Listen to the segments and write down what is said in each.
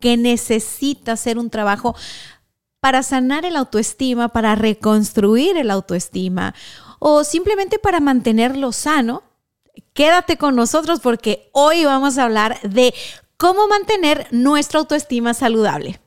que necesita hacer un trabajo para sanar el autoestima, para reconstruir el autoestima o simplemente para mantenerlo sano, quédate con nosotros porque hoy vamos a hablar de cómo mantener nuestra autoestima saludable.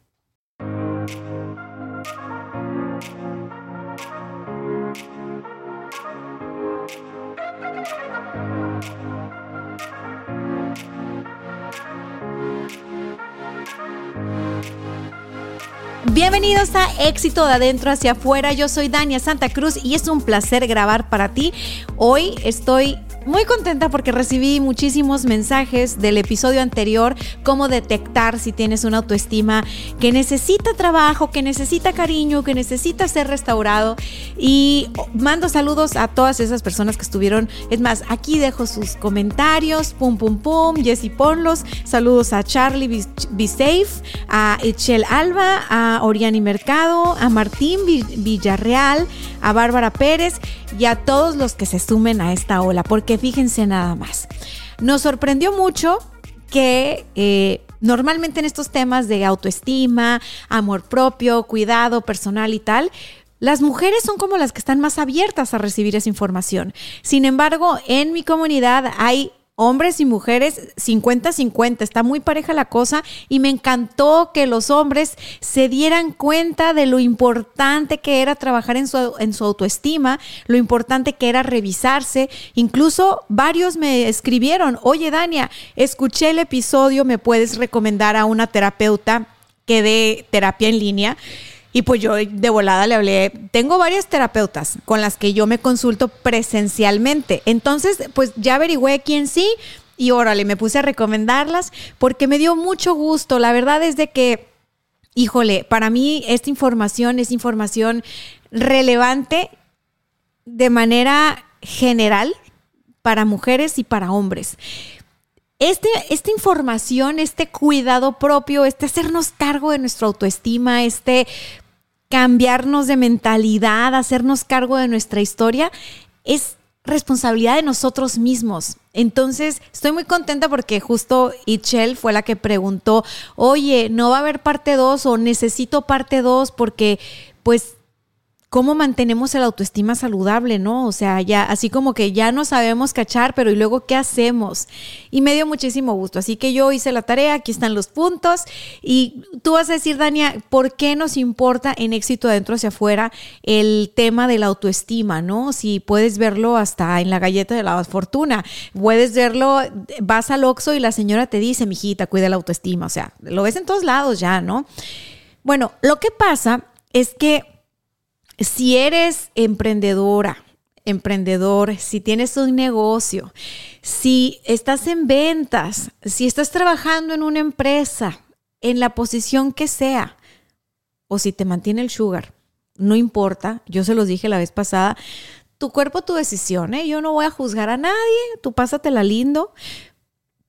Bienvenidos a Éxito de Adentro hacia Afuera. Yo soy Dania Santa Cruz y es un placer grabar para ti. Hoy estoy muy contenta porque recibí muchísimos mensajes del episodio anterior, cómo detectar si tienes una autoestima que necesita trabajo, que necesita cariño, que necesita ser restaurado. Y mando saludos a todas esas personas que estuvieron. Es más, aquí dejo sus comentarios. Pum, pum, pum. Jessy Ponlos. Saludos a Charlie Be, Safe, a Echel Alba, a Oriani Mercado, a Martín Villarreal, a Bárbara Pérez y a todos los que se sumen a esta ola. Porque fíjense nada más. Nos sorprendió mucho que eh, normalmente en estos temas de autoestima, amor propio, cuidado personal y tal, las mujeres son como las que están más abiertas a recibir esa información. Sin embargo, en mi comunidad hay hombres y mujeres 50-50, está muy pareja la cosa y me encantó que los hombres se dieran cuenta de lo importante que era trabajar en su, en su autoestima, lo importante que era revisarse, incluso varios me escribieron, oye Dania, escuché el episodio, me puedes recomendar a una terapeuta que dé terapia en línea. Y pues yo de volada le hablé, tengo varias terapeutas con las que yo me consulto presencialmente. Entonces, pues ya averigüé quién sí y órale, me puse a recomendarlas porque me dio mucho gusto. La verdad es de que, híjole, para mí esta información es información relevante de manera general para mujeres y para hombres. Este, esta información, este cuidado propio, este hacernos cargo de nuestra autoestima, este cambiarnos de mentalidad, hacernos cargo de nuestra historia, es responsabilidad de nosotros mismos. Entonces, estoy muy contenta porque justo Itchel fue la que preguntó, oye, ¿no va a haber parte 2 o necesito parte 2? Porque pues cómo mantenemos el autoestima saludable, ¿no? O sea, ya así como que ya no sabemos cachar, pero ¿y luego qué hacemos? Y me dio muchísimo gusto. Así que yo hice la tarea, aquí están los puntos. Y tú vas a decir, Dania, ¿por qué nos importa en éxito adentro hacia afuera el tema de la autoestima, ¿no? Si puedes verlo hasta en la galleta de la fortuna, puedes verlo, vas al Oxxo y la señora te dice, mijita, cuida la autoestima. O sea, lo ves en todos lados ya, ¿no? Bueno, lo que pasa es que si eres emprendedora, emprendedor, si tienes un negocio, si estás en ventas, si estás trabajando en una empresa, en la posición que sea, o si te mantiene el sugar, no importa, yo se los dije la vez pasada, tu cuerpo, tu decisión, ¿eh? yo no voy a juzgar a nadie, tú pásatela lindo,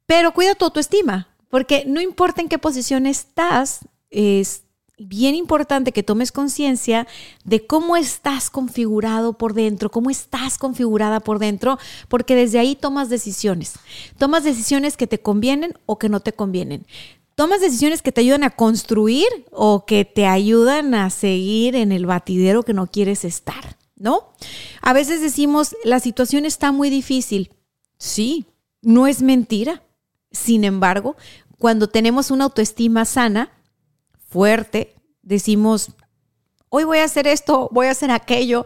pero cuida tu autoestima, porque no importa en qué posición estás, es, bien importante que tomes conciencia de cómo estás configurado por dentro, cómo estás configurada por dentro, porque desde ahí tomas decisiones. Tomas decisiones que te convienen o que no te convienen. Tomas decisiones que te ayudan a construir o que te ayudan a seguir en el batidero que no quieres estar, ¿no? A veces decimos, la situación está muy difícil. Sí, no es mentira. Sin embargo, cuando tenemos una autoestima sana, fuerte, decimos, hoy voy a hacer esto, voy a hacer aquello,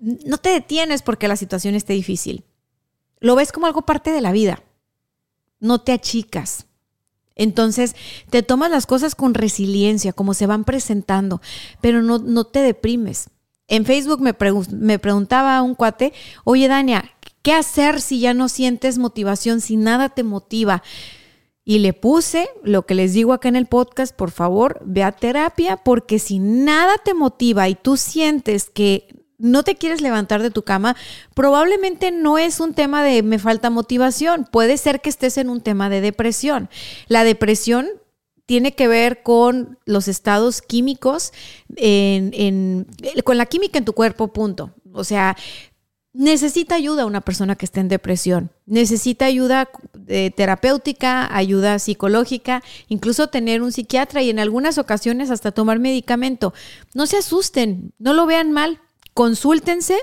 no te detienes porque la situación esté difícil. Lo ves como algo parte de la vida. No te achicas. Entonces, te tomas las cosas con resiliencia, como se van presentando, pero no, no te deprimes. En Facebook me, me preguntaba un cuate, oye Dania, ¿Qué hacer si ya no sientes motivación, si nada te motiva? Y le puse lo que les digo acá en el podcast, por favor, ve a terapia, porque si nada te motiva y tú sientes que no te quieres levantar de tu cama, probablemente no es un tema de me falta motivación, puede ser que estés en un tema de depresión. La depresión tiene que ver con los estados químicos, con la química en tu cuerpo, punto. O sea, necesita ayuda una persona que está en depresión, necesita ayuda eh, terapéutica, ayuda psicológica, incluso tener un psiquiatra y en algunas ocasiones hasta tomar medicamento. No se asusten, no lo vean mal, consúltense,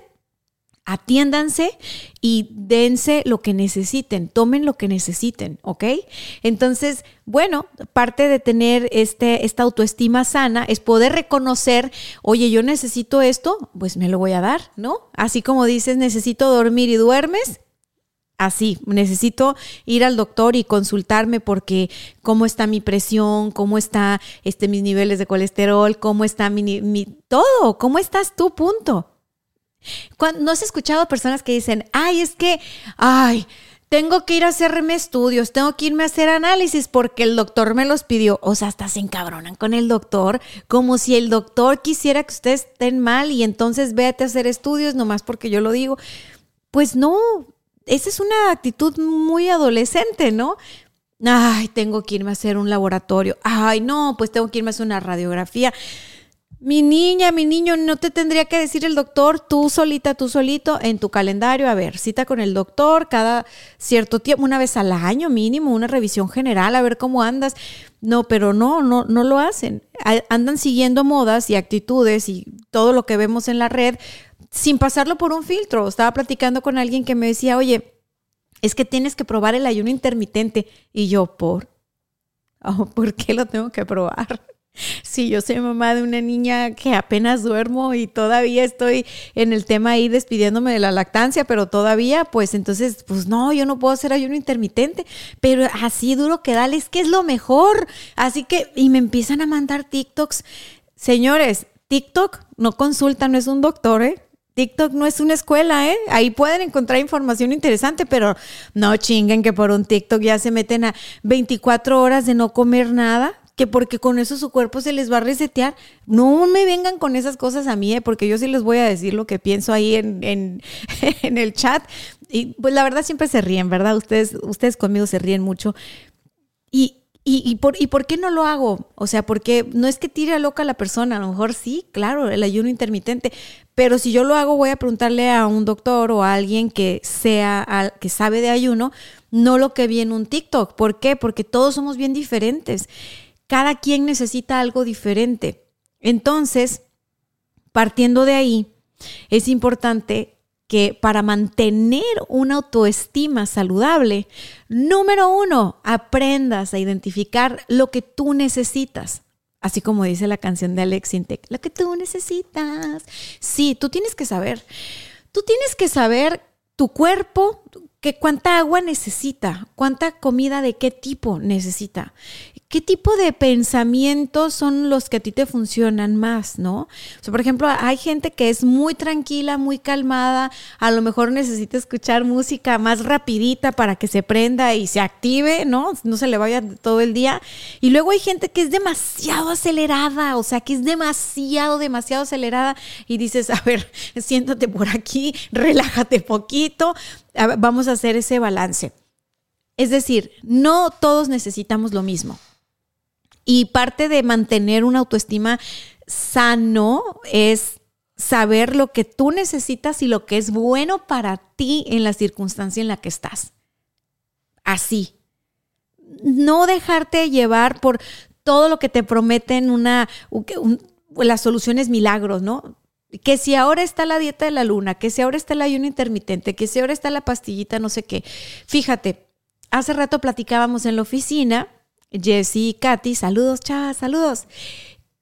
atiéndanse y dense lo que necesiten, tomen lo que necesiten, ¿ok? Entonces, bueno, parte de tener este, esta autoestima sana es poder reconocer, oye, yo necesito esto, pues me lo voy a dar, ¿no? Así como dices, necesito dormir y duermes, así, necesito ir al doctor y consultarme porque cómo está mi presión, cómo está este, mis niveles de colesterol, cómo está mi, mi todo, cómo estás tú, punto. ¿No has escuchado personas que dicen, ay, es que, ay, tengo que ir a hacerme estudios, tengo que irme a hacer análisis porque el doctor me los pidió. O sea, hasta se encabronan con el doctor, como si el doctor quisiera que ustedes estén mal y entonces véate a hacer estudios nomás porque yo lo digo. Pues no, esa es una actitud muy adolescente, ¿no? Ay, tengo que irme a hacer un laboratorio. Ay, no, pues tengo que irme a hacer una radiografía. Mi niña, mi niño, no te tendría que decir el doctor, tú solita, tú solito, en tu calendario, a ver, cita con el doctor cada cierto tiempo, una vez al año mínimo, una revisión general, a ver cómo andas. No, pero no, no, no lo hacen. Andan siguiendo modas y actitudes y todo lo que vemos en la red sin pasarlo por un filtro. Estaba platicando con alguien que me decía, oye, es que tienes que probar el ayuno intermitente. Y yo, ¿por? Oh, ¿Por qué lo tengo que probar? Sí, yo soy mamá de una niña que apenas duermo y todavía estoy en el tema ahí despidiéndome de la lactancia, pero todavía, pues entonces, pues no, yo no puedo hacer ayuno intermitente, pero así duro que dale, es que es lo mejor. Así que, y me empiezan a mandar TikToks. Señores, TikTok no consulta, no es un doctor, ¿eh? TikTok no es una escuela, ¿eh? Ahí pueden encontrar información interesante, pero no chinguen que por un TikTok ya se meten a 24 horas de no comer nada que porque con eso su cuerpo se les va a resetear. No me vengan con esas cosas a mí, ¿eh? porque yo sí les voy a decir lo que pienso ahí en, en, el chat. Y pues la verdad siempre se ríen, ¿verdad? Ustedes, ustedes conmigo se ríen mucho. Y, y, por, ¿Y por qué no lo hago? O sea, porque no es que tire a loca a la persona, a lo mejor sí, claro, el ayuno intermitente, pero si yo lo hago voy a preguntarle a un doctor o a alguien que sea, que sabe de ayuno, no lo que vi en un TikTok. ¿Por qué? Porque todos somos bien diferentes cada quien necesita algo diferente. Entonces, partiendo de ahí, es importante que para mantener una autoestima saludable, número uno, aprendas a identificar lo que tú necesitas. Así como dice la canción de Alex Intec, lo que tú necesitas. Sí, tú tienes que saber. Tú tienes que saber tu cuerpo, que cuánta agua necesita, cuánta comida de qué tipo necesita. ¿Qué tipo de pensamientos son los que a ti te funcionan más, no? Por ejemplo, hay gente que es muy tranquila, muy calmada, a lo mejor necesita escuchar música más rapidita para que se prenda y se active, ¿no? No se le vaya todo el día. Y luego hay gente que es demasiado acelerada, o sea, que es demasiado, demasiado acelerada y dices, a ver, siéntate por aquí, relájate poquito, vamos a hacer ese balance. Es decir, no todos necesitamos lo mismo. Y parte de mantener una autoestima sano es saber lo que tú necesitas y lo que es bueno para ti en la circunstancia en la que estás. Así. No dejarte llevar por todo lo que te prometen una, las soluciones milagros, ¿no? Que si ahora está la dieta de la luna, que si ahora está el ayuno intermitente, que si ahora está la pastillita, no sé qué. Fíjate, hace rato platicábamos en la oficina Jessie y Katy, saludos, chavas, saludos.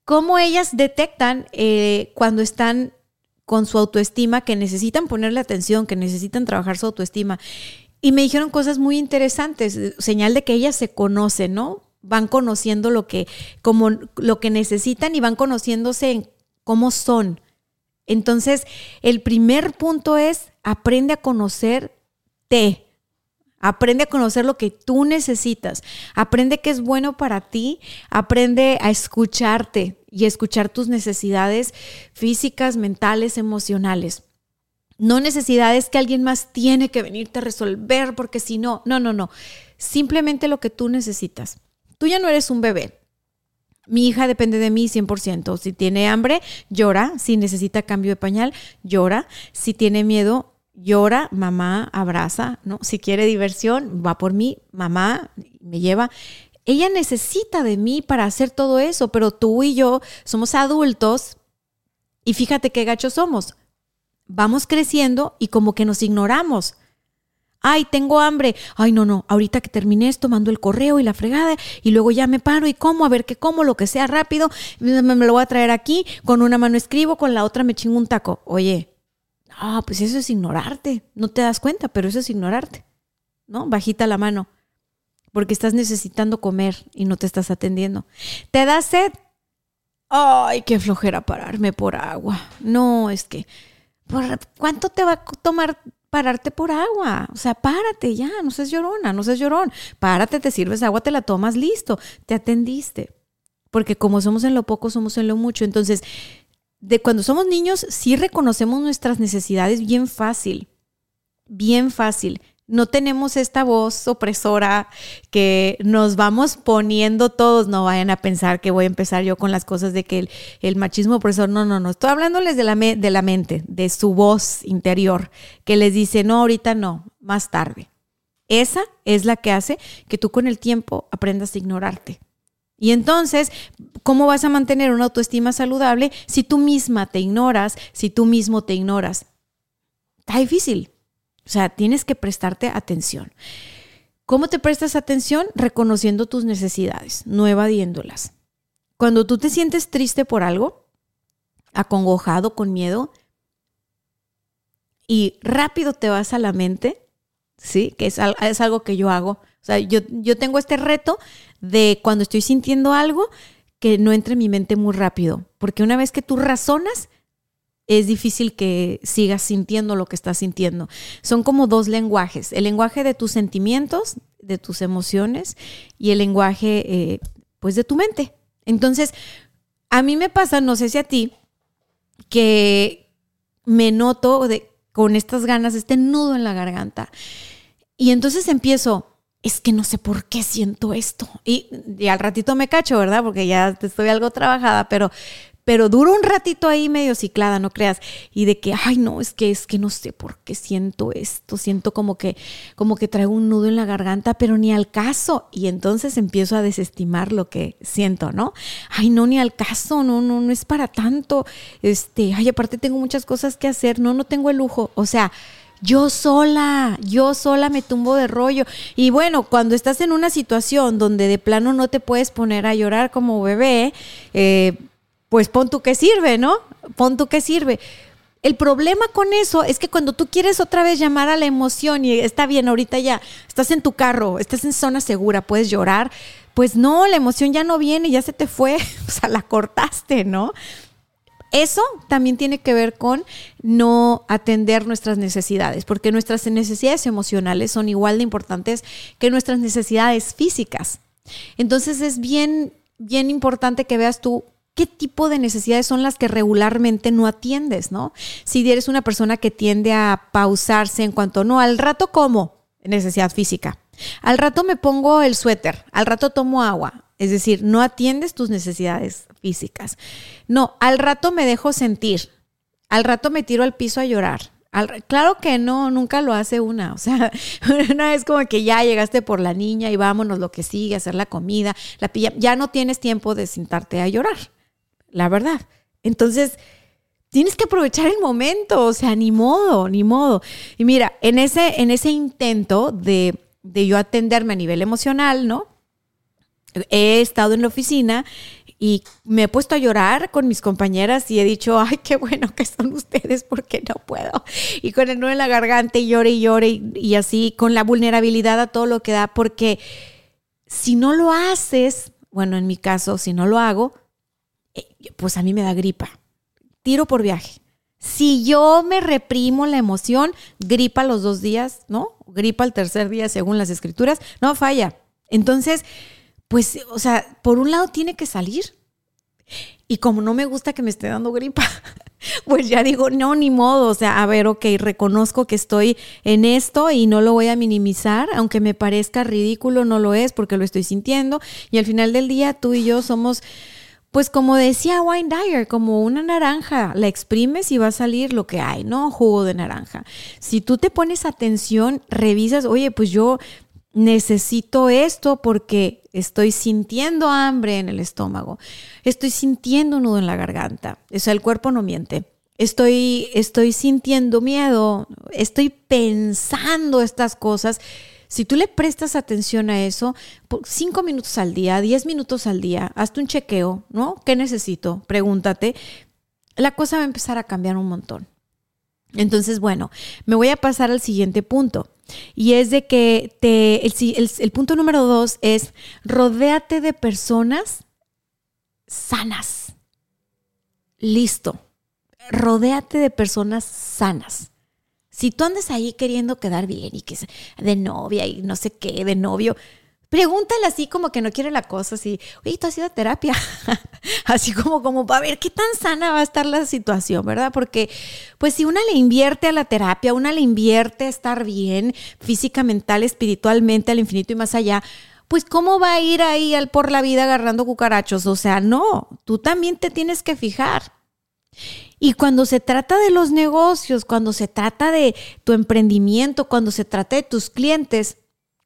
¿Cómo ellas detectan eh, cuando están con su autoestima, que necesitan ponerle atención, que necesitan trabajar su autoestima? Y me dijeron cosas muy interesantes, señal de que ellas se conocen, ¿no? Van conociendo lo que, como, lo que necesitan y van conociéndose en cómo son. Entonces, el primer punto es aprende a conocer Conócete. Aprende a conocer lo que tú necesitas. Aprende qué es bueno para ti. Aprende a escucharte y escuchar tus necesidades físicas, mentales, emocionales. No necesidades que alguien más tiene que venirte a resolver porque si no, no, no, no. Simplemente lo que tú necesitas. Tú ya no eres un bebé. Mi hija depende de mí 100%. Si tiene hambre, llora. Si necesita cambio de pañal, llora. Si tiene miedo, llora, mamá abraza, ¿no? Si quiere diversión, va por mí, mamá me lleva. Ella necesita de mí para hacer todo eso, pero tú y yo somos adultos y fíjate qué gachos somos. Vamos creciendo y como que nos ignoramos. Ay, tengo hambre. Ay, no, no. Ahorita que terminé esto, mando el correo y la fregada y luego ya me paro y como, a ver qué como, lo que sea rápido. Me, me lo voy a traer aquí. Con una mano escribo, con la otra me chingo un taco. Oye, Ah, pues eso es ignorarte. No te das cuenta, pero eso es ignorarte. ¿No? Bajita la mano. Porque estás necesitando comer y no te estás atendiendo. ¿Te da sed? Ay, qué flojera pararme por agua. No, es que. ¿Cuánto te va a tomar pararte por agua? O sea, párate ya, no seas llorona, no seas llorón. Párate, te sirves agua, te la tomas, listo. Te atendiste. Porque como somos en lo poco, somos en lo mucho. Entonces, de cuando somos niños sí reconocemos nuestras necesidades bien fácil, bien fácil. No tenemos esta voz opresora que nos vamos poniendo todos. No vayan a pensar que voy a empezar yo con las cosas de que el, machismo opresor. No, no, no. Estoy hablándoles de la, de la mente, de su voz interior, que les dice, no, ahorita no, más tarde. Esa es la que hace que tú con el tiempo aprendas a ignorarte. Y entonces, ¿cómo vas a mantener una autoestima saludable si tú misma te ignoras, si tú mismo te ignoras? Está difícil. O sea, tienes que prestarte atención. ¿Cómo te prestas atención? Reconociendo tus necesidades, no evadiéndolas. Cuando tú te sientes triste por algo, acongojado, con miedo, y rápido te vas a la mente, ¿sí? Que es, es algo que yo hago. O sea, yo, yo tengo este reto de cuando estoy sintiendo algo, que no entre en mi mente muy rápido, porque una vez que tú razonas, es difícil que sigas sintiendo lo que estás sintiendo. Son como dos lenguajes, el lenguaje de tus sentimientos, de tus emociones y el lenguaje, eh, pues, de tu mente. Entonces, a mí me pasa, no sé si a ti, que me noto de, con estas ganas, este nudo en la garganta. Y entonces empiezo, es que no sé por qué siento esto. Y, al ratito me cacho, ¿verdad? Porque ya estoy algo trabajada, pero, pero duro un ratito ahí medio ciclada, no creas. Y de que, ay, no, es que es que no sé por qué siento esto. Siento como que, como que traigo un nudo en la garganta, pero ni al caso. Y entonces empiezo a desestimar lo que siento, ¿no? Ay, no, ni al caso, no, no, no es para tanto. Este, ay, aparte tengo muchas cosas que hacer, no, no tengo el lujo. O sea, yo sola, yo sola me tumbo de rollo. Y bueno, cuando estás en una situación donde de plano no te puedes poner a llorar como bebé, eh, pues pon tú que sirve, ¿no? Pon tú que sirve. El problema con eso es que cuando tú quieres otra vez llamar a la emoción y está bien, ahorita ya estás en tu carro, estás en zona segura, puedes llorar, pues no, la emoción ya no viene, ya se te fue, o sea, la cortaste, ¿no? Eso también tiene que ver con no atender nuestras necesidades, porque nuestras necesidades emocionales son igual de importantes que nuestras necesidades físicas. Entonces es bien, bien importante que veas tú qué tipo de necesidades son las que regularmente no atiendes, ¿no? Si eres una persona que tiende a pausarse en cuanto, no, al rato como, necesidad física. Al rato me pongo el suéter, al rato tomo agua, es decir, no atiendes tus necesidades físicas. No, al rato me dejo sentir, al rato me tiro al piso a llorar. claro que no, nunca lo hace una. O sea, una vez como que ya llegaste por la niña y vámonos lo que sigue, hacer la comida, la pilla, ya no tienes tiempo de sentarte a llorar, la verdad. Entonces, tienes que aprovechar el momento, o sea, ni modo, ni modo. Y mira, en ese, en ese intento de, de yo atenderme a nivel emocional, ¿no? he estado en la oficina y me he puesto a llorar con mis compañeras y he dicho, ay, qué bueno que son ustedes porque no puedo. Y con el nudo en la garganta y llore y llore y, así, con la vulnerabilidad a todo lo que da, porque si no lo haces, bueno, en mi caso, si no lo hago, eh, pues a mí me da gripa. Tiro por viaje. Si yo me reprimo la emoción, gripa los dos días, ¿no? Gripa el tercer día según las escrituras, no falla. Entonces, pues, o sea, por un lado tiene que salir. Y como no me gusta que me esté dando gripa, pues ya digo, no, ni modo. O sea, a ver, ok, reconozco que estoy en esto y no lo voy a minimizar, aunque me parezca ridículo, no lo es porque lo estoy sintiendo. Y al final del día, tú y yo somos, pues como decía Wine Dyer, como una naranja, la exprimes y va a salir lo que hay, ¿no? Jugo de naranja. Si tú te pones atención, revisas, oye, pues yo necesito esto porque estoy sintiendo hambre en el estómago, estoy sintiendo nudo en la garganta, o sea, el cuerpo no miente. Estoy, estoy sintiendo miedo, estoy pensando estas cosas. Si tú le prestas atención a eso, cinco minutos al día, diez minutos al día, hazte un chequeo, ¿no? ¿Qué necesito? Pregúntate. La cosa va a empezar a cambiar un montón. Entonces, bueno, me voy a pasar al siguiente punto. Y es de que te, el, punto número dos es rodéate de personas sanas. Listo. Rodéate de personas sanas. Si tú andas ahí queriendo quedar bien y que de novia y no sé qué, de novio, Pregúntale así como que no quiere la cosa, así, oye, tú has ido a terapia. así como, como para ver qué tan sana va a estar la situación, ¿verdad? Porque, pues, si una le invierte a la terapia, una le invierte a estar bien física, mental, espiritualmente, al infinito y más allá, pues, ¿cómo va a ir ahí al por la vida agarrando cucarachos? O sea, no, tú también te tienes que fijar. Y cuando se trata de los negocios, cuando se trata de tu emprendimiento, cuando se trata de tus clientes,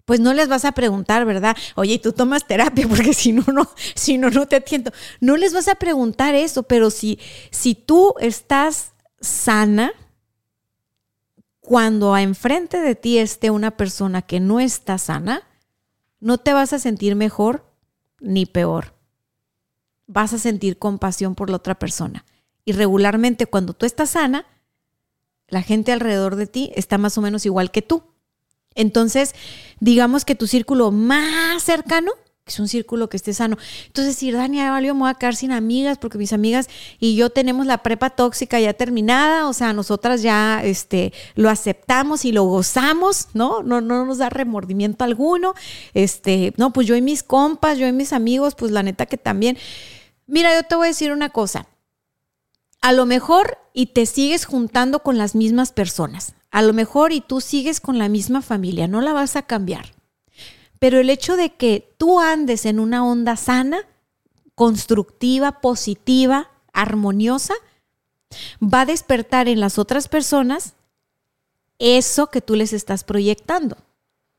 pues no les vas a preguntar, ¿verdad? Oye, tú tomas terapia porque si no, no, si no, no te atiendo. No les vas a preguntar eso, pero si, si tú estás sana, cuando enfrente de ti esté una persona que no está sana, no te vas a sentir mejor ni peor. Vas a sentir compasión por la otra persona. Y regularmente cuando tú estás sana, la gente alrededor de ti está más o menos igual que tú. Entonces, digamos que tu círculo más cercano es un círculo que esté sano. Entonces, si Dania valió, me voy a quedar sin amigas porque mis amigas y yo tenemos la prepa tóxica ya terminada, o sea, nosotras ya este, lo aceptamos y lo gozamos, ¿no? ¿no? No nos da remordimiento alguno. Este, no, pues yo y mis compas, yo y mis amigos, pues la neta que también. Mira, yo te voy a decir una cosa. A lo mejor y te sigues juntando con las mismas personas. A lo mejor y tú sigues con la misma familia, no la vas a cambiar. Pero el hecho de que tú andes en una onda sana, constructiva, positiva, armoniosa, va a despertar en las otras personas eso que tú les estás proyectando.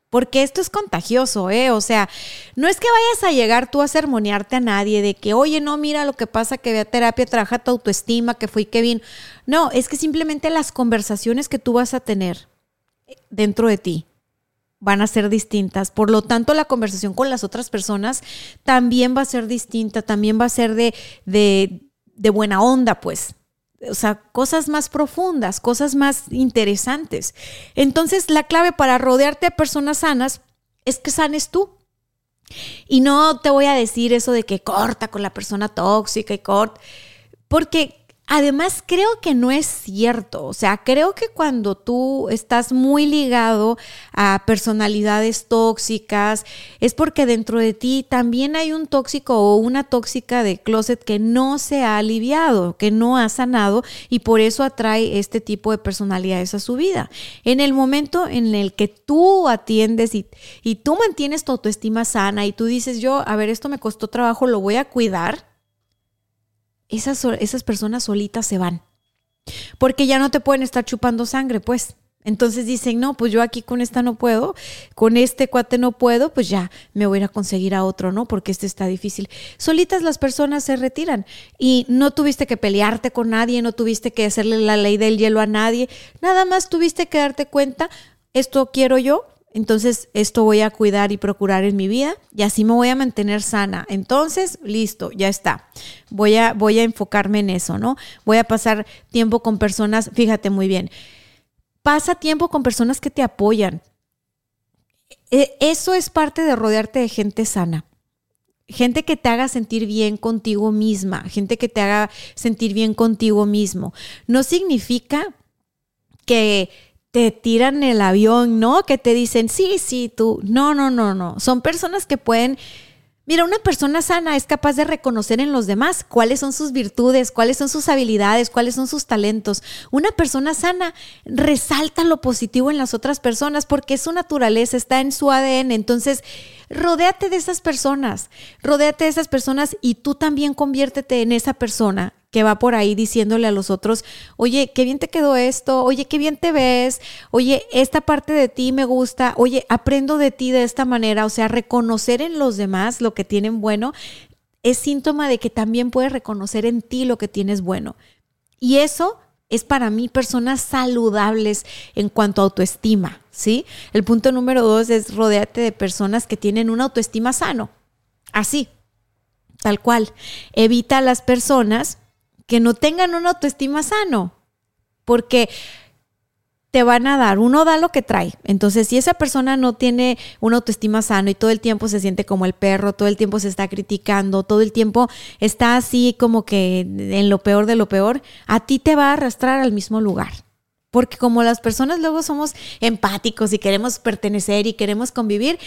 Porque esto es contagioso, ¿eh? O sea, no es que vayas a llegar tú a sermonearte a nadie de que, oye, no, mira lo que pasa, que ve a terapia, trabaja tu autoestima, que fui Kevin. No, es que simplemente las conversaciones que tú vas a tener dentro de ti van a ser distintas. Por lo tanto, la conversación con las otras personas también va a ser distinta, también va a ser de, de, de buena onda, pues o sea, cosas más profundas, cosas más interesantes. Entonces, la clave para rodearte de personas sanas es que sanes tú. Y no te voy a decir eso de que corta con la persona tóxica y corta, porque Además, creo que no es cierto. O sea, creo que cuando tú estás muy ligado a personalidades tóxicas, es porque dentro de ti también hay un tóxico o una tóxica de closet que no se ha aliviado, que no ha sanado y por eso atrae este tipo de personalidades a su vida. En el momento en el que tú atiendes y, y tú mantienes tu autoestima sana y tú dices, yo, a ver, esto me costó trabajo, lo voy a cuidar esas, esas personas solitas se van. Porque ya no te pueden estar chupando sangre, pues. Entonces dicen, no, pues yo aquí con esta no puedo, con este cuate no puedo, pues ya me voy a ir a conseguir a otro, ¿no? Porque este está difícil. Solitas las personas se retiran y no tuviste que pelearte con nadie, no tuviste que hacerle la ley del hielo a nadie, nada más tuviste que darte cuenta, esto quiero yo, entonces, esto voy a cuidar y procurar en mi vida y así me voy a mantener sana. Entonces, listo, ya está. Voy a, voy a enfocarme en eso, ¿no? Voy a pasar tiempo con personas, fíjate muy bien, pasa tiempo con personas que te apoyan. E, eso es parte de rodearte de gente sana. gente que te haga sentir bien contigo misma, gente que te haga sentir bien contigo mismo. No significa que te tiran el avión, ¿no? Que te dicen, sí, sí, tú. No, no, no, no. Son personas que pueden Mira, una persona sana es capaz de reconocer en los demás cuáles son sus virtudes, cuáles son sus habilidades, cuáles son sus talentos. Una persona sana resalta lo positivo en las otras personas porque es su naturaleza, está en su ADN. Entonces, rodéate de esas personas, rodéate de esas personas y tú también conviértete en esa persona que va por ahí diciéndole a los otros, oye, qué bien te quedó esto, oye, qué bien te ves, oye, esta parte de ti me gusta, oye, aprendo de ti de esta manera, o sea, reconocer en los demás lo que tienen bueno es síntoma de que también puedes reconocer en ti lo que tienes bueno. Y eso es para mí personas saludables en cuanto a autoestima, ¿sí? El punto número dos es rodearte de personas que tienen una autoestima sano, así, tal cual. Evita a las personas que no tengan una autoestima sano, porque te van a dar, uno da lo que trae. Entonces, si esa persona no tiene una autoestima sano y todo el tiempo se siente como el perro, todo el tiempo se está criticando, todo el tiempo está así como que en lo peor de lo peor, a ti te va a arrastrar al mismo lugar. Porque como las personas luego somos empáticos y queremos pertenecer y queremos convivir,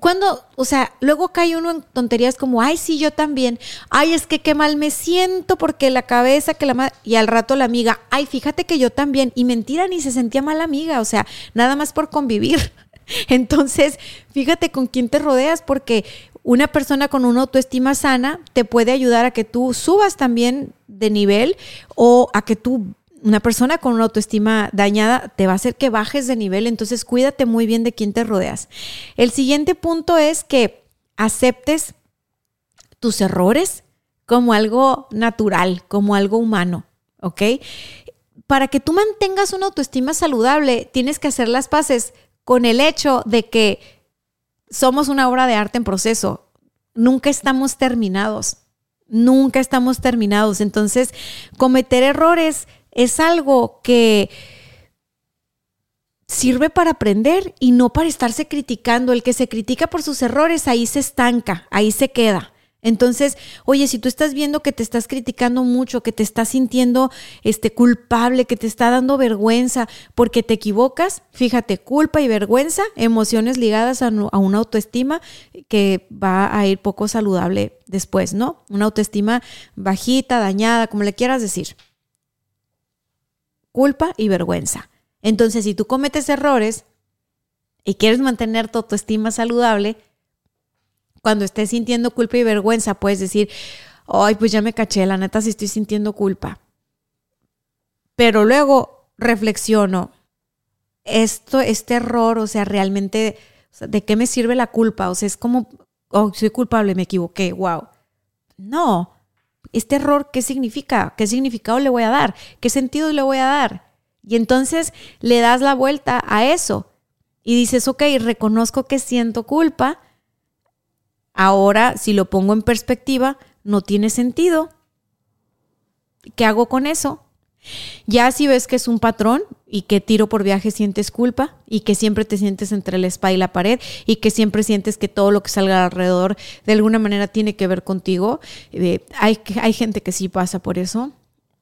cuando, o sea, luego cae uno en tonterías como, ay, sí, yo también, ay, es que qué mal me siento porque la cabeza, que la madre, y al rato la amiga, ay, fíjate que yo también, y mentira, ni se sentía mal amiga, o sea, nada más por convivir. Entonces, fíjate con quién te rodeas porque una persona con una autoestima sana te puede ayudar a que tú subas también de nivel o a que tú una persona con una autoestima dañada te va a hacer que bajes de nivel, entonces cuídate muy bien de quién te rodeas. El siguiente punto es que aceptes tus errores como algo natural, como algo humano, ¿ok? Para que tú mantengas una autoestima saludable, tienes que hacer las paces con el hecho de que somos una obra de arte en proceso. Nunca estamos terminados. Nunca estamos terminados. Entonces, cometer errores es algo que sirve para aprender y no para estarse criticando. El que se critica por sus errores, ahí se estanca, ahí se queda. Entonces, oye, si tú estás viendo que te estás criticando mucho, que te estás sintiendo este culpable, que te está dando vergüenza porque te equivocas, fíjate, culpa y vergüenza, emociones ligadas a, a una autoestima que va a ir poco saludable después, ¿no? Una autoestima bajita, dañada, como le quieras decir culpa y vergüenza. Entonces, si tú cometes errores y quieres mantener tu autoestima saludable, cuando estés sintiendo culpa y vergüenza, puedes decir, ay, pues ya me caché, la neta sí estoy sintiendo culpa. Pero luego reflexiono, esto, este error, o sea, realmente, ¿de qué me sirve la culpa? O sea, es como, oh, soy culpable, me equivoqué, wow. No, este error, ¿qué significa? ¿Qué significado le voy a dar? ¿Qué sentido le voy a dar? Y entonces le das la vuelta a eso y dices, ok, reconozco que siento culpa. Ahora, si lo pongo en perspectiva, no tiene sentido. ¿Qué hago con eso? Ya si ves que es un patrón y que tiro por viaje sientes culpa y que siempre te sientes entre la espalda y la pared y que siempre sientes que todo lo que salga alrededor de alguna manera tiene que ver contigo, eh, hay, hay gente que sí pasa por eso.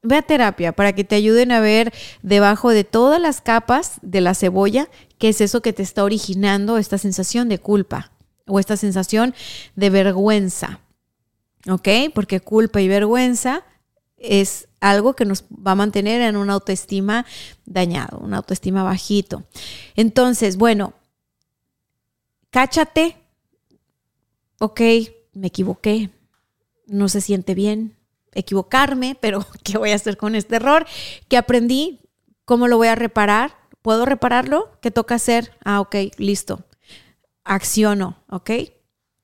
Ve a terapia para que te ayuden a ver debajo de todas las capas de la cebolla qué es eso que te está originando esta sensación de culpa o esta sensación de vergüenza. ¿Ok? Porque culpa y vergüenza es algo que nos va a mantener en una autoestima dañado, una autoestima bajito. Entonces, bueno, cáchate, ok, me equivoqué, no se siente bien equivocarme, pero ¿qué voy a hacer con este error? ¿Qué aprendí? ¿Cómo lo voy a reparar? ¿Puedo repararlo? ¿Qué toca hacer? Ah, ok, listo. Acciono, ¿ok?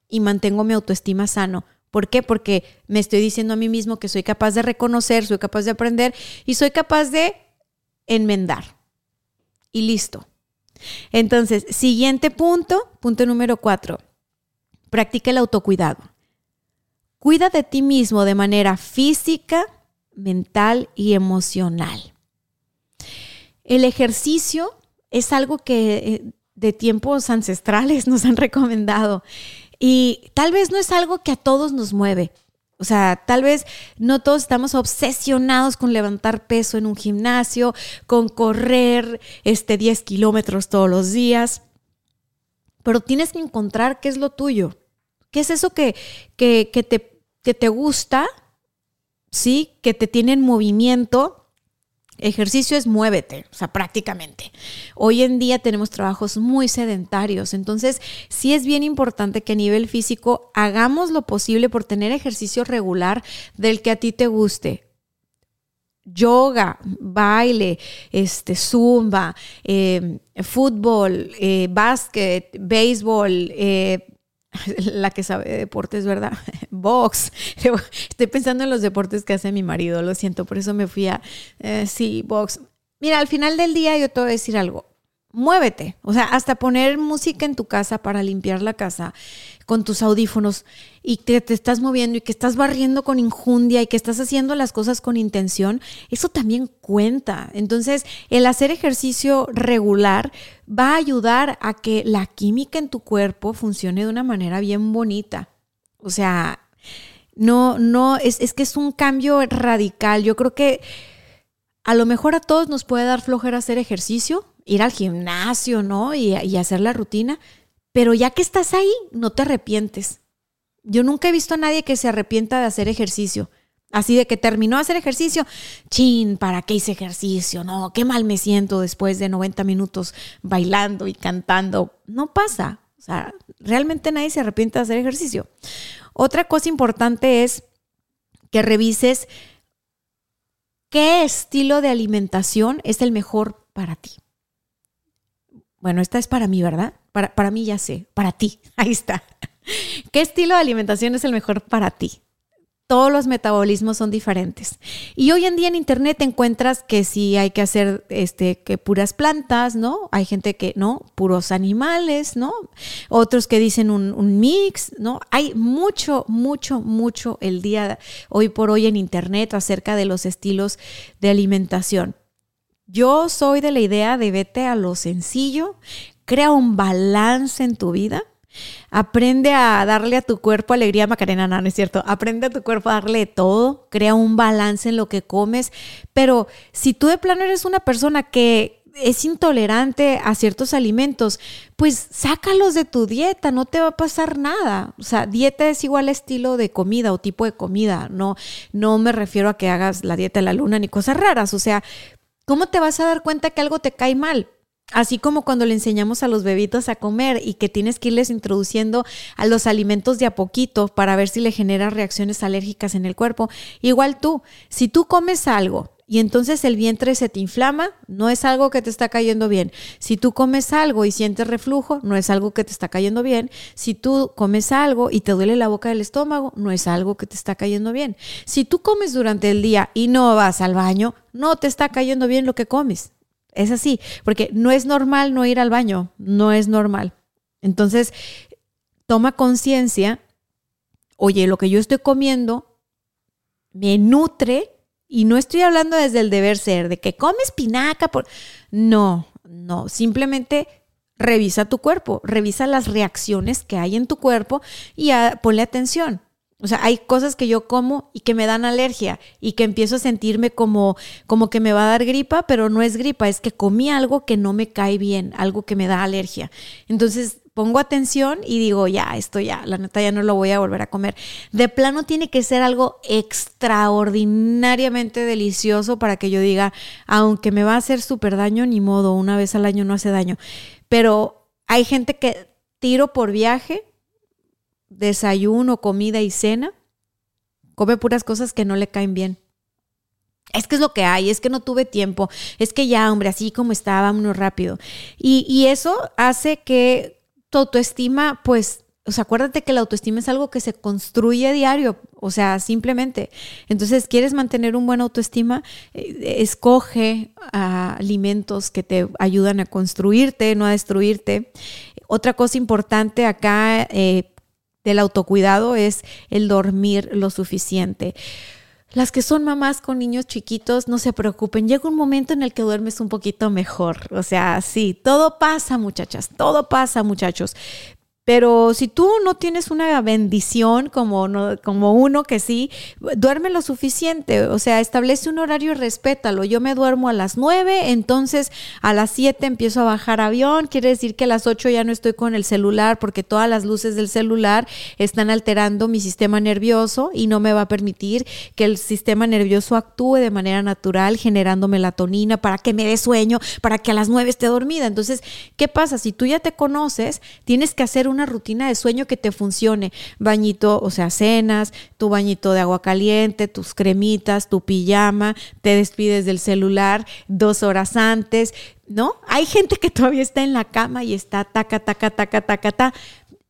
Y mantengo mi autoestima sano. ¿Por qué? Porque me estoy diciendo a mí mismo que soy capaz de reconocer, soy capaz de aprender y soy capaz de enmendar. Y listo. Entonces, siguiente punto, punto número cuatro. Practica el autocuidado. Cuida de ti mismo de manera física, mental y emocional. El ejercicio es algo que eh, de tiempos ancestrales nos han recomendado Y tal vez no es algo que a todos nos mueve. O sea, tal vez no todos estamos obsesionados con levantar peso en un gimnasio, con correr este 10 kilómetros todos los días, pero tienes que encontrar qué es lo tuyo, qué es eso que, que, que te, que te gusta, ¿sí? Que te tiene en movimiento Ejercicio es muévete, o sea, prácticamente. Hoy en día tenemos trabajos muy sedentarios, entonces sí es bien importante que a nivel físico hagamos lo posible por tener ejercicio regular del que a ti te guste. Yoga, baile, este, zumba, eh, fútbol, eh, básquet, béisbol, eh, la que sabe de deportes, ¿verdad? Box. Estoy pensando en los deportes que hace mi marido, lo siento, por eso me fui a, eh, sí, box. Mira, al final del día yo te voy a decir algo muévete. O sea, hasta poner música en tu casa para limpiar la casa con tus audífonos y que te estás moviendo y que estás barriendo con injundia y que estás haciendo las cosas con intención, eso también cuenta. Entonces, el hacer ejercicio regular va a ayudar a que la química en tu cuerpo funcione de una manera bien bonita. O sea, no, no, es, es que es un cambio radical. Yo creo que a lo mejor a todos nos puede dar flojera hacer ejercicio, ir al gimnasio, ¿no? Y, hacer la rutina, pero ya que estás ahí, no te arrepientes. Yo nunca he visto a nadie que se arrepienta de hacer ejercicio. Así de que terminó hacer ejercicio, chin, ¿para qué hice ejercicio? No, qué mal me siento después de 90 minutos bailando y cantando. No pasa. O sea, realmente nadie se arrepiente de hacer ejercicio. Otra cosa importante es que revises qué estilo de alimentación es el mejor para ti. Bueno, esta es para mí, ¿verdad? Para, para mí ya sé, para ti, ahí está. ¿Qué estilo de alimentación es el mejor para ti? todos los metabolismos son diferentes. Y hoy en día en internet encuentras que sí hay que hacer este que puras plantas, ¿no? Hay gente que no, puros animales, ¿no? Otros que dicen un, un, mix, ¿no? Hay mucho, mucho, mucho el día hoy por hoy en internet acerca de los estilos de alimentación. Yo soy de la idea de vete a lo sencillo, crea un balance en tu vida. Aprende a darle a tu cuerpo alegría, Macarena, no, no es cierto. Aprende a tu cuerpo a darle todo, crea un balance en lo que comes. Pero si tú de plano eres una persona que es intolerante a ciertos alimentos, pues sácalos de tu dieta, no te va a pasar nada. O sea, dieta es igual estilo de comida o tipo de comida. No, no me refiero a que hagas la dieta de la luna ni cosas raras. O sea, ¿Cómo te vas a dar cuenta que algo te cae mal? Así como cuando le enseñamos a los bebitos a comer y que tienes que irles introduciendo a los alimentos de a poquito para ver si le genera reacciones alérgicas en el cuerpo. Igual tú, si tú comes algo y entonces el vientre se te inflama, no es algo que te está cayendo bien. Si tú comes algo y sientes reflujo, no es algo que te está cayendo bien. Si tú comes algo y te duele la boca del estómago, no es algo que te está cayendo bien. Si tú comes durante el día y no vas al baño, no te está cayendo bien lo que comes. Es así, porque no es normal no ir al baño, no es normal. Entonces, toma conciencia, oye, lo que yo estoy comiendo me nutre y no estoy hablando desde el deber ser, de que comes espinaca por... No, no, simplemente revisa tu cuerpo, revisa las reacciones que hay en tu cuerpo y ponle atención. O sea, hay cosas que yo como y que me dan alergia y que empiezo a sentirme como, como que me va a dar gripa, pero no es gripa, es que comí algo que no me cae bien, algo que me da alergia. Entonces, pongo atención y digo, ya, esto ya, la neta ya no lo voy a volver a comer. De plano tiene que ser algo extraordinariamente delicioso para que yo diga, aunque me va a hacer súper daño, ni modo, una vez al año no hace daño. Pero hay gente que tiro por viaje, desayuno, comida y cena, come puras cosas que no le caen bien. Es que es lo que hay, es que no tuve tiempo, es que ya, hombre, así como estaba, rápido. Y, y eso hace que tu autoestima, pues, o sea, acuérdate que la autoestima es algo que se construye a diario, o sea, simplemente. Entonces, ¿quieres mantener un buen autoestima? Eh, escoge ah, alimentos que te ayudan a construirte, no a destruirte. Otra cosa importante acá eh, del autocuidado es el dormir lo suficiente. Las que son mamás con niños chiquitos, no se preocupen, llega un momento en el que duermes un poquito mejor. O sea, sí, todo pasa muchachas, todo pasa muchachos. Pero si tú no tienes una bendición como, como uno que sí, duerme lo suficiente. O sea, establece un horario y respétalo. Yo me duermo a las 9, entonces a las 7 empiezo a bajar avión. Quiere decir que a las 8 ya no estoy con el celular porque todas las luces del celular están alterando mi sistema nervioso y no me va a permitir que el sistema nervioso actúe de manera natural generando melatonina para que me dé sueño, para que a las 9 esté dormida. Entonces, ¿qué pasa? Si tú ya te conoces, tienes que hacer una rutina de sueño que te funcione. Bañito, o sea, cenas, tu bañito de agua caliente, tus cremitas, tu pijama, te despides del celular dos horas antes, ¿no? Hay gente que todavía está en la cama y está taca, taca, taca, taca, taca.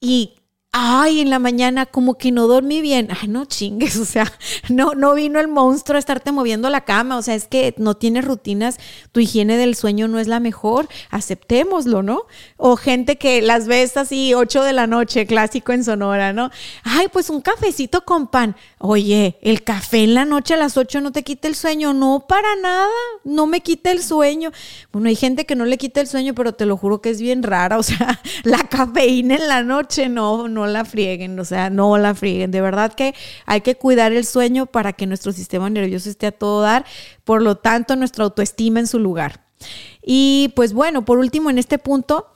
Y ay, en la mañana como que no dormí bien. Ay, no chingues, o sea, no, no vino el monstruo a estarte moviendo la cama, o sea, es que no tienes rutinas, tu higiene del sueño no es la mejor, aceptémoslo, ¿no? O gente que las ves así, 8 de la noche, clásico en Sonora, ¿no? Ay, pues un cafecito con pan. Oye, el café en la noche a las 8 no te quita el sueño, no, para nada, no me quita el sueño. Bueno, hay gente que no le quita el sueño, pero te lo juro que es bien rara, o sea, la cafeína en la noche, no, no no la frieguen, o sea, no la frieguen. De verdad que hay que cuidar el sueño para que nuestro sistema nervioso esté a todo dar, por lo tanto, nuestra autoestima en su lugar. Y pues bueno, por último, en este punto,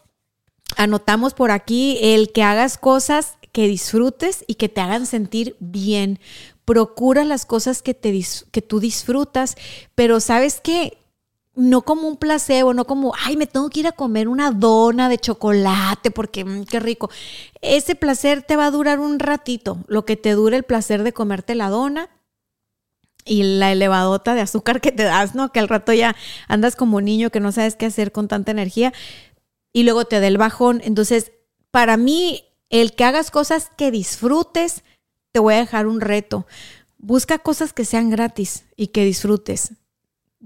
anotamos por aquí el que hagas cosas que disfrutes y que te hagan sentir bien. Procura las cosas que, te, que tú disfrutas, pero sabes qué? No como un placebo, no como, ay, me tengo que ir a comer una dona de chocolate porque mm, qué rico. Ese placer te va a durar un ratito, lo que te dure el placer de comerte la dona y la elevadota de azúcar que te das, ¿no? Que al rato ya andas como niño que no sabes qué hacer con tanta energía y luego te da el bajón. Entonces, para mí, el que hagas cosas que disfrutes, te voy a dejar un reto. Busca cosas que sean gratis y que disfrutes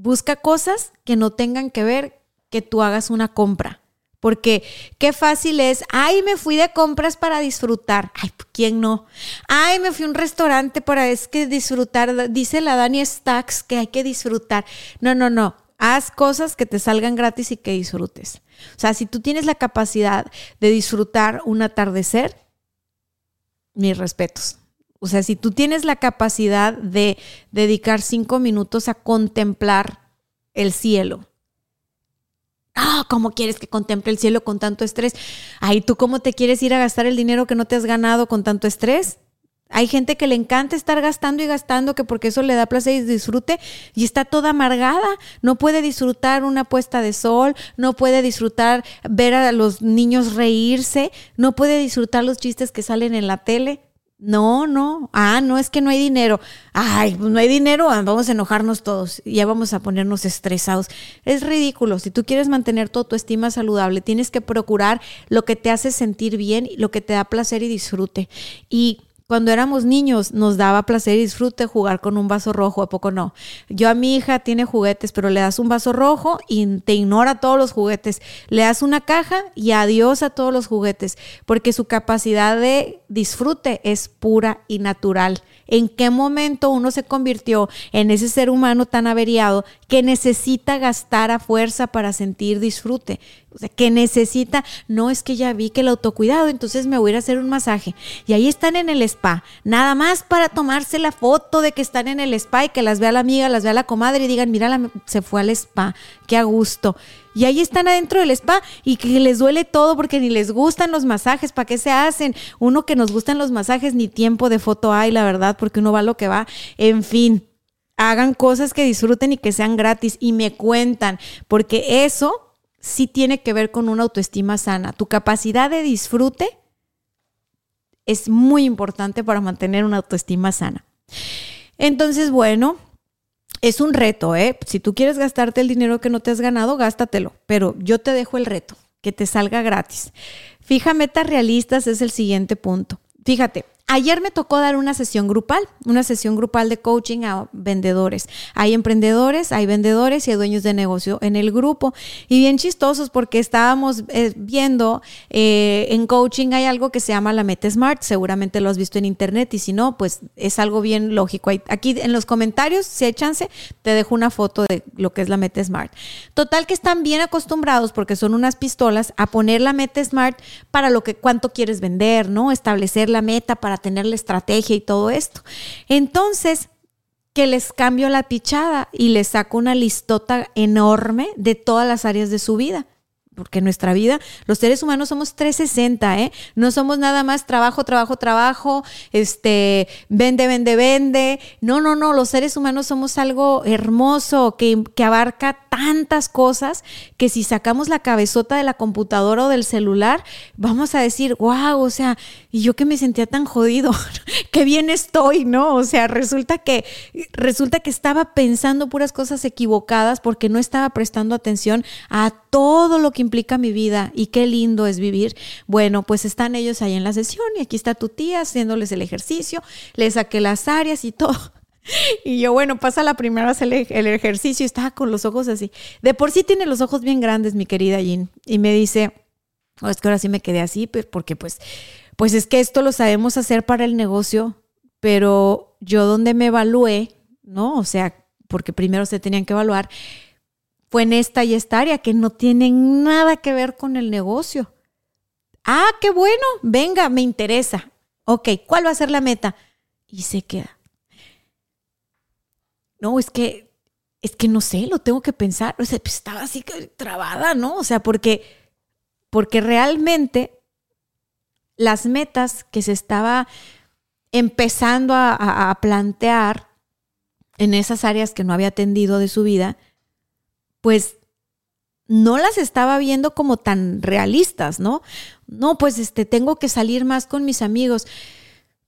Busca cosas que no tengan que ver que tú hagas una compra. Porque qué fácil es, ay, me fui de compras para disfrutar. Ay, ¿quién no? Ay, me fui a un restaurante para es que disfrutar. Dice la Dani Stacks que hay que disfrutar. No, no, no. Haz cosas que te salgan gratis y que disfrutes. O sea, si tú tienes la capacidad de disfrutar un atardecer, mis respetos. O sea, si tú tienes la capacidad de dedicar cinco minutos a contemplar el cielo. Ah, ¿cómo quieres que contemple el cielo con tanto estrés? Ay, ¿tú cómo te quieres ir a gastar el dinero que no te has ganado con tanto estrés? Hay gente que le encanta estar gastando y gastando, que porque eso le da placer y disfrute, y está toda amargada. No puede disfrutar una puesta de sol, no puede disfrutar ver a los niños reírse, no puede disfrutar los chistes que salen en la tele. No, no. Ah, no es que no hay dinero. Ay, pues no hay dinero, ah, vamos a enojarnos todos. Ya vamos a ponernos estresados. Es ridículo. Si tú quieres mantener tu estima saludable, tienes que procurar lo que te hace sentir bien, lo que te da placer y disfrute. Y cuando éramos niños nos daba placer y disfrute jugar con un vaso rojo, ¿a poco no? Yo a mi hija tiene juguetes, pero le das un vaso rojo y te ignora todos los juguetes. Le das una caja y adiós a todos los juguetes, porque su capacidad de disfrute es pura y natural. ¿En qué momento uno se convirtió en ese ser humano tan averiado que necesita gastar a fuerza para sentir disfrute? O sea, que necesita, no es que ya vi que el autocuidado, entonces me voy a ir a hacer un masaje. Y ahí están en el nada más para tomarse la foto de que están en el spa y que las vea la amiga, las vea la comadre y digan, mira, se fue al spa, qué a gusto. Y ahí están adentro del spa y que les duele todo porque ni les gustan los masajes, ¿para qué se hacen? Uno que nos gustan los masajes, ni tiempo de foto hay, la verdad, porque uno va lo que va. En fin, hagan cosas que disfruten y que sean gratis y me cuentan, porque eso sí tiene que ver con una autoestima sana. Tu capacidad de disfrute es muy importante para mantener una autoestima sana. Entonces, bueno, es un reto, ¿eh? Si tú quieres gastarte el dinero que no te has ganado, gástatelo, pero yo te dejo el reto, que te salga gratis. Fija metas realistas es el siguiente punto. Fíjate, Ayer me tocó dar una sesión grupal, una sesión grupal de coaching a vendedores. Hay emprendedores, hay vendedores y hay dueños de negocio en el grupo. Y bien chistosos porque estábamos eh, viendo eh, en coaching hay algo que se llama la Meta Smart. Seguramente lo has visto en internet y si no, pues es algo bien lógico. Aquí en los comentarios, si hay chance, te dejo una foto de lo que es la Meta Smart. Total que están bien acostumbrados porque son unas pistolas a poner la Meta Smart para lo que cuánto quieres vender, ¿no? Establecer la meta para tener la estrategia y todo esto. Entonces, que les cambio la pichada y les saco una listota enorme de todas las áreas de su vida porque nuestra vida, los seres humanos somos 360, ¿eh? No somos nada más trabajo, trabajo, trabajo, este, vende, vende, vende. No, no, no, los seres humanos somos algo hermoso que, que abarca tantas cosas que si sacamos la cabezota de la computadora o del celular, vamos a decir, wow, o sea, y yo que me sentía tan jodido, qué bien estoy, ¿no? O sea, resulta que, resulta que estaba pensando puras cosas equivocadas porque no estaba prestando atención a todo lo que implica mi vida y qué lindo es vivir. Bueno, pues están ellos ahí en la sesión y aquí está tu tía haciéndoles el ejercicio, les saqué las áreas y todo. Y yo, bueno, pasa la primera vez el, ejercicio y estaba con los ojos así. De por sí tiene los ojos bien grandes, mi querida Jean. Y me dice, oh, es que ahora sí me quedé así, porque pues, pues es que esto lo sabemos hacer para el negocio, pero yo donde me evalué, ¿no? O sea, porque primero se tenían que evaluar, fue en esta y esta área que no tienen nada que ver con el negocio. Ah, qué bueno, venga, me interesa. Ok, ¿cuál va a ser la meta? Y se queda no, es que, es que no sé, lo tengo que pensar. Pues estaba así trabada, ¿no? O sea, porque, porque realmente las metas que se estaba empezando a, a plantear en esas áreas que no había atendido de su vida, pues no las estaba viendo como tan realistas, ¿no? No, pues este, tengo que salir más con mis amigos.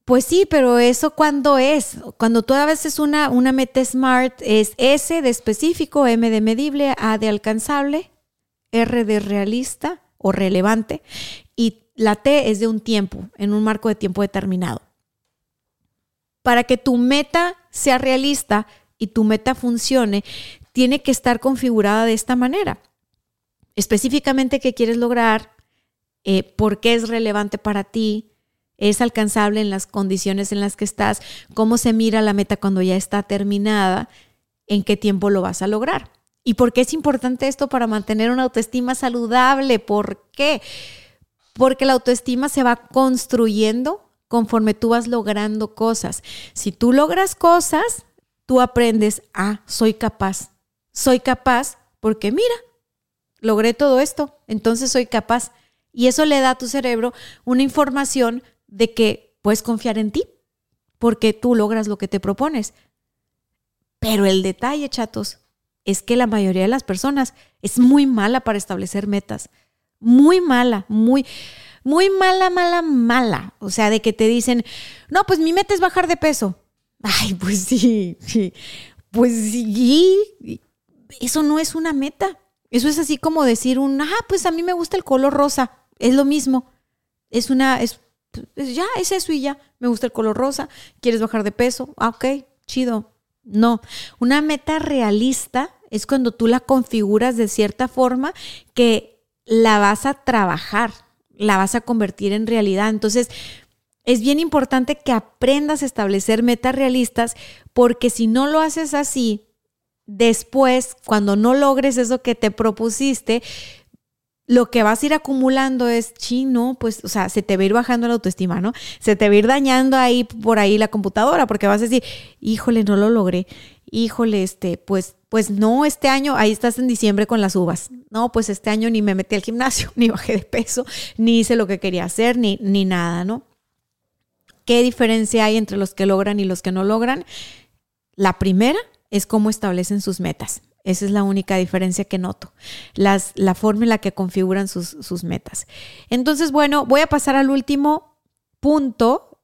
Pues sí, pero eso cuando es, cuando tú a veces una, una meta smart es S de específico, M de medible, A de alcanzable, R de realista o relevante y la T es de un tiempo, en un marco de tiempo determinado. Para que tu meta sea realista y tu meta funcione, tiene que estar configurada de esta manera. Específicamente qué quieres lograr, eh, por qué es relevante para ti, es alcanzable en las condiciones en las que estás, cómo se mira la meta cuando ya está terminada, en qué tiempo lo vas a lograr. ¿Y por qué es importante esto para mantener una autoestima saludable? ¿Por qué? Porque la autoestima se va construyendo conforme tú vas logrando cosas. Si tú logras cosas, tú aprendes, ah, soy capaz. Soy capaz porque mira, logré todo esto, entonces soy capaz. Y eso le da a tu cerebro una información de que puedes confiar en ti, porque tú logras lo que te propones. Pero el detalle, chatos, es que la mayoría de las personas es muy mala para establecer metas. Muy mala, muy, muy mala, mala, mala. O sea, de que te dicen, no, pues mi meta es bajar de peso. Ay, pues sí, sí. Pues sí, eso no es una meta. Eso es así como decir un, ah, pues a mí me gusta el color rosa. Es lo mismo. Es una, es pues ya, es eso y ya. Me gusta el color rosa. ¿Quieres bajar de peso? Ah, ok, chido. No, una meta realista es cuando tú la configuras de cierta forma que la vas a trabajar, la vas a convertir en realidad. Entonces, es bien importante que aprendas a establecer metas realistas porque si no lo haces así, después, cuando no logres eso que te propusiste, lo que vas a ir acumulando es, chino, pues, o sea, se te va a ir bajando la autoestima, ¿no? Se te va a ir dañando ahí por ahí la computadora, porque vas a decir, híjole, no lo logré. Híjole, este, pues, pues no, este año, ahí estás en diciembre con las uvas. No, pues este año ni me metí al gimnasio, ni bajé de peso, ni hice lo que quería hacer, ni, ni nada, ¿no? ¿Qué diferencia hay entre los que logran y los que no logran? La primera es cómo establecen sus metas. Esa es la única diferencia que noto, Las, la forma en la que configuran sus, sus metas. Entonces, bueno, voy a pasar al último punto.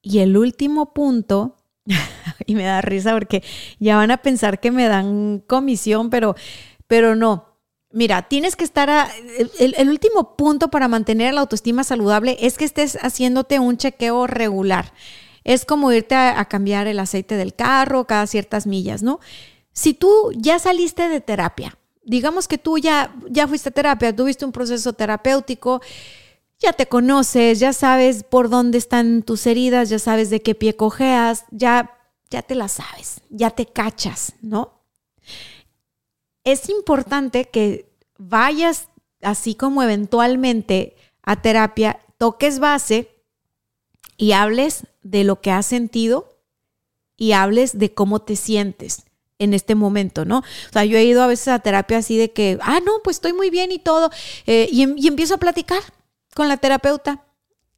Y el último punto, y me da risa porque ya van a pensar que me dan comisión, pero, pero no. Mira, tienes que estar a, el, el, último punto para mantener la autoestima saludable es que estés haciéndote un chequeo regular. Es como irte a, cambiar el aceite del carro cada ciertas millas, ¿no? Si tú ya saliste de terapia, digamos que tú ya, ya fuiste a terapia, tuviste un proceso terapéutico, ya te conoces, ya sabes por dónde están tus heridas, ya sabes de qué pie cojeas, ya, ya te las sabes, ya te cachas, ¿no? Es importante que vayas así como eventualmente a terapia, toques base y hables de lo que has sentido y hables de cómo te sientes en este momento, ¿no? O sea, yo he ido a veces a terapia así de que, ah, no, pues estoy muy bien y todo, eh, y, y, empiezo a platicar con la terapeuta.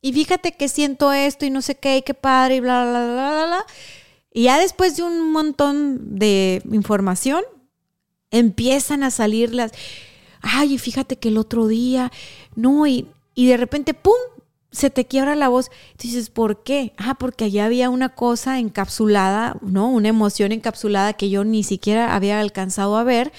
Y fíjate que siento esto y no sé qué, y qué padre, y bla, bla, bla, bla, bla. Y ya después de un montón de información, empiezan a salir las, ay, y fíjate que el otro día, no, y, y de repente, ¡pum! Se te quiebra la voz. Dices, ¿por qué? Ah, porque allá había una cosa encapsulada, ¿no? Una emoción encapsulada que yo ni siquiera había alcanzado a ver,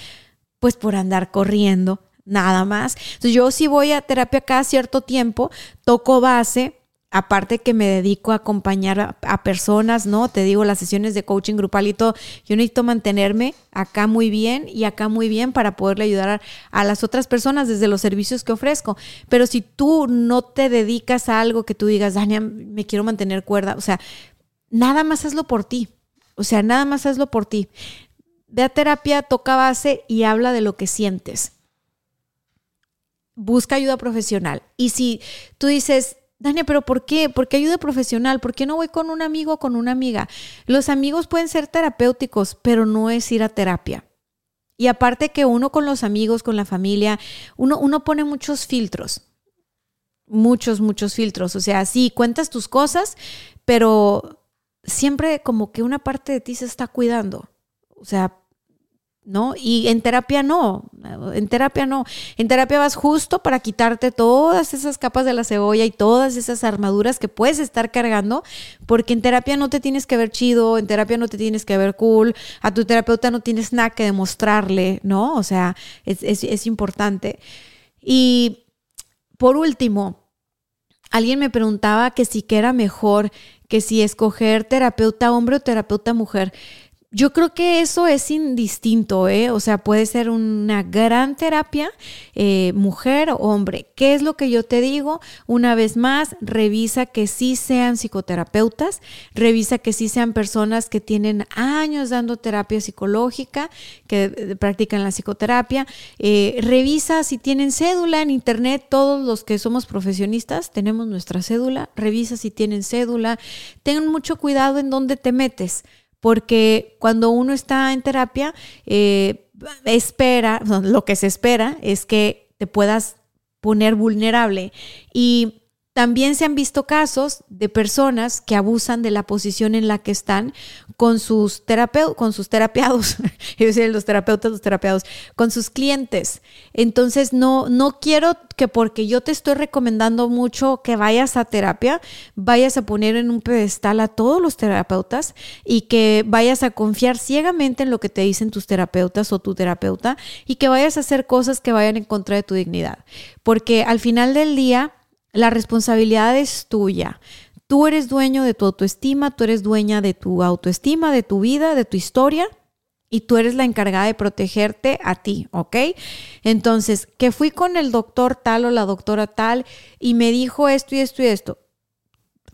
pues por andar corriendo, nada más. Entonces yo sí voy a terapia cada cierto tiempo, toco base, aparte que me dedico a acompañar a, personas, ¿no? Te digo, las sesiones de coaching grupal y todo, yo necesito mantenerme acá muy bien y acá muy bien para poderle ayudar a, a, las otras personas desde los servicios que ofrezco. Pero si tú no te dedicas a algo que tú digas, Dania, me quiero mantener cuerda, o sea, nada más hazlo por ti. O sea, nada más hazlo por ti. Ve a terapia, toca base y habla de lo que sientes. Busca ayuda profesional. Y si tú dices, Dania, pero ¿por qué? ¿Por qué ayuda profesional? ¿Por qué no voy con un amigo o con una amiga? Los amigos pueden ser terapéuticos, pero no es ir a terapia. Y aparte que uno con los amigos, con la familia, uno, uno pone muchos filtros. Muchos, muchos filtros. O sea, sí, cuentas tus cosas, pero siempre como que una parte de ti se está cuidando. O sea, ¿no? Y en terapia no, en terapia no. En terapia vas justo para quitarte todas esas capas de la cebolla y todas esas armaduras que puedes estar cargando, porque en terapia no te tienes que ver chido, en terapia no te tienes que ver cool, a tu terapeuta no tienes nada que demostrarle, ¿no? O sea, es, es, importante. Y por último, alguien me preguntaba que si que era mejor que si escoger terapeuta hombre o terapeuta mujer. Yo creo que eso es indistinto, ¿eh? O sea, puede ser una gran terapia, eh, mujer o hombre. ¿Qué es lo que yo te digo? Una vez más, revisa que sí sean psicoterapeutas, revisa que sí sean personas que tienen años dando terapia psicológica, que eh, practican la psicoterapia. Eh, revisa si tienen cédula en internet, todos los que somos profesionistas tenemos nuestra cédula. Revisa si tienen cédula. Ten mucho cuidado en dónde te metes porque cuando uno está en terapia, eh, espera, lo que se espera es que te puedas poner vulnerable. Y también se han visto casos de personas que abusan de la posición en la que están con sus, con sus terapiados, decir, los terapeutas, los terapiados, con sus clientes. Entonces, no, no quiero que porque yo te estoy recomendando mucho que vayas a terapia, vayas a poner en un pedestal a todos los terapeutas y que vayas a confiar ciegamente en lo que te dicen tus terapeutas o tu terapeuta y que vayas a hacer cosas que vayan en contra de tu dignidad. Porque al final del día, la responsabilidad es tuya. Tú eres dueño de tu autoestima, tú eres dueña de tu autoestima, de tu vida, de tu historia y tú eres la encargada de protegerte a ti, ¿ok? Entonces, que fui con el doctor tal o la doctora tal y me dijo esto y esto y esto,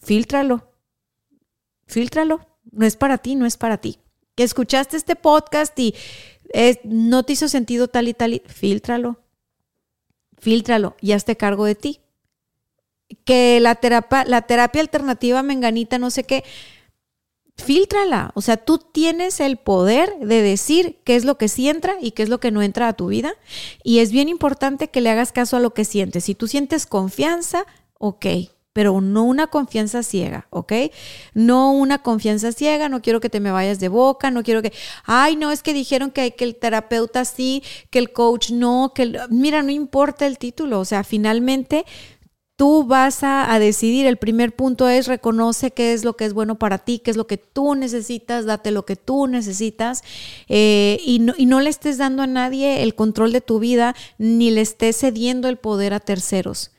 filtralo, filtralo, no es para ti, no es para ti. Que escuchaste este podcast y no te hizo sentido tal y tal, y, filtralo, filtralo y hazte cargo de ti que la terapia, la terapia alternativa menganita, no sé qué, filtrala. O sea, tú tienes el poder de decir qué es lo que sí entra y qué es lo que no entra a tu vida. Y es bien importante que le hagas caso a lo que sientes. Si tú sientes confianza, ok, pero no una confianza ciega, ¿ok? No una confianza ciega, no quiero que te me vayas de boca, no quiero que, ay, no, es que dijeron que, que el terapeuta sí, que el coach no, que, mira, no importa el título, o sea, finalmente tú vas a, decidir. El primer punto es reconoce qué es lo que es bueno para ti, qué es lo que tú necesitas, date lo que tú necesitas eh, y, no, y, no, le estés dando a nadie el control de tu vida ni le estés cediendo el poder a terceros.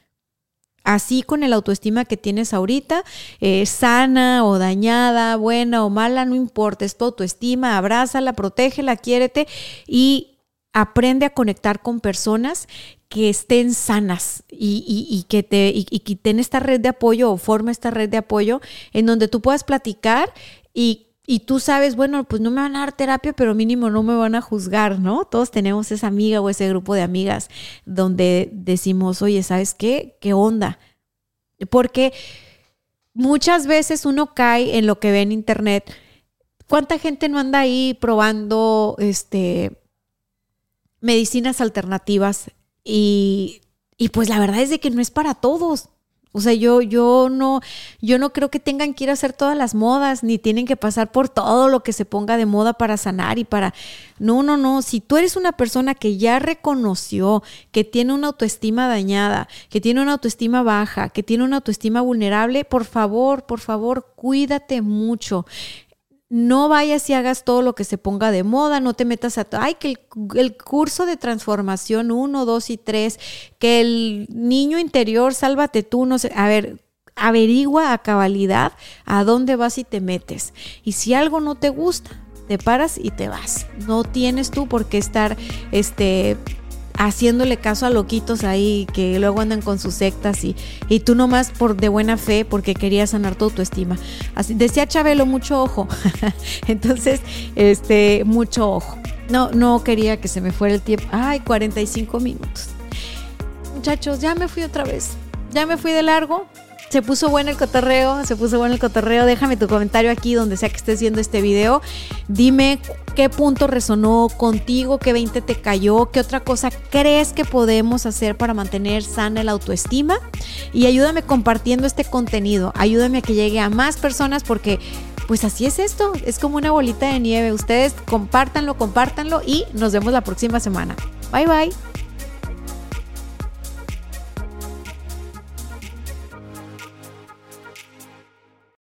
Así con el autoestima que tienes ahorita, eh, sana o dañada, buena o mala, no importa, es tu autoestima, abrázala, protégela, quiérete y aprende a conectar con personas que estén sanas y, que te y, y ten esta red de apoyo o forma esta red de apoyo en donde tú puedas platicar y y tú sabes, bueno, pues no me van a dar terapia, pero mínimo no me van a juzgar, ¿no? Todos tenemos esa amiga o ese grupo de amigas donde decimos, oye, ¿sabes qué? ¿Qué onda? Porque muchas veces uno cae en lo que ve en internet. ¿Cuánta gente no anda ahí probando este medicinas alternativas y, pues la verdad es de que no es para todos. O sea, yo, yo no, yo no creo que tengan que ir a hacer todas las modas, ni tienen que pasar por todo lo que se ponga de moda para sanar y para. No, no, no. Si tú eres una persona que ya reconoció que tiene una autoestima dañada, que tiene una autoestima baja, que tiene una autoestima vulnerable, por favor, por favor, cuídate mucho no vayas y hagas todo lo que se ponga de moda, no te metas a, ay, que el, curso de transformación 1, 2 y 3, que el niño interior, sálvate tú, no sé, a ver, averigua a cabalidad a dónde vas y te metes. Y si algo no te gusta, te paras y te vas. No tienes tú por qué estar, este, haciéndole caso a loquitos ahí que luego andan con sus sectas y, y tú nomás por de buena fe porque querías sanar tu estima. Así, decía Chabelo, mucho ojo. Entonces, este, mucho ojo. No, no quería que se me fuera el tiempo. Ay, 45 minutos. Muchachos, ya me fui otra vez. Ya me fui de largo. Se puso bueno el cotorreo, se puso bueno el cotorreo. Déjame tu comentario aquí donde sea que estés viendo este video. Dime qué punto resonó contigo, qué 20 te cayó, qué otra cosa crees que podemos hacer para mantener sana la autoestima. Y ayúdame compartiendo este contenido. Ayúdame a que llegue a más personas porque pues así es esto, es como una bolita de nieve. Ustedes compártanlo, compártanlo y nos vemos la próxima semana. Bye bye.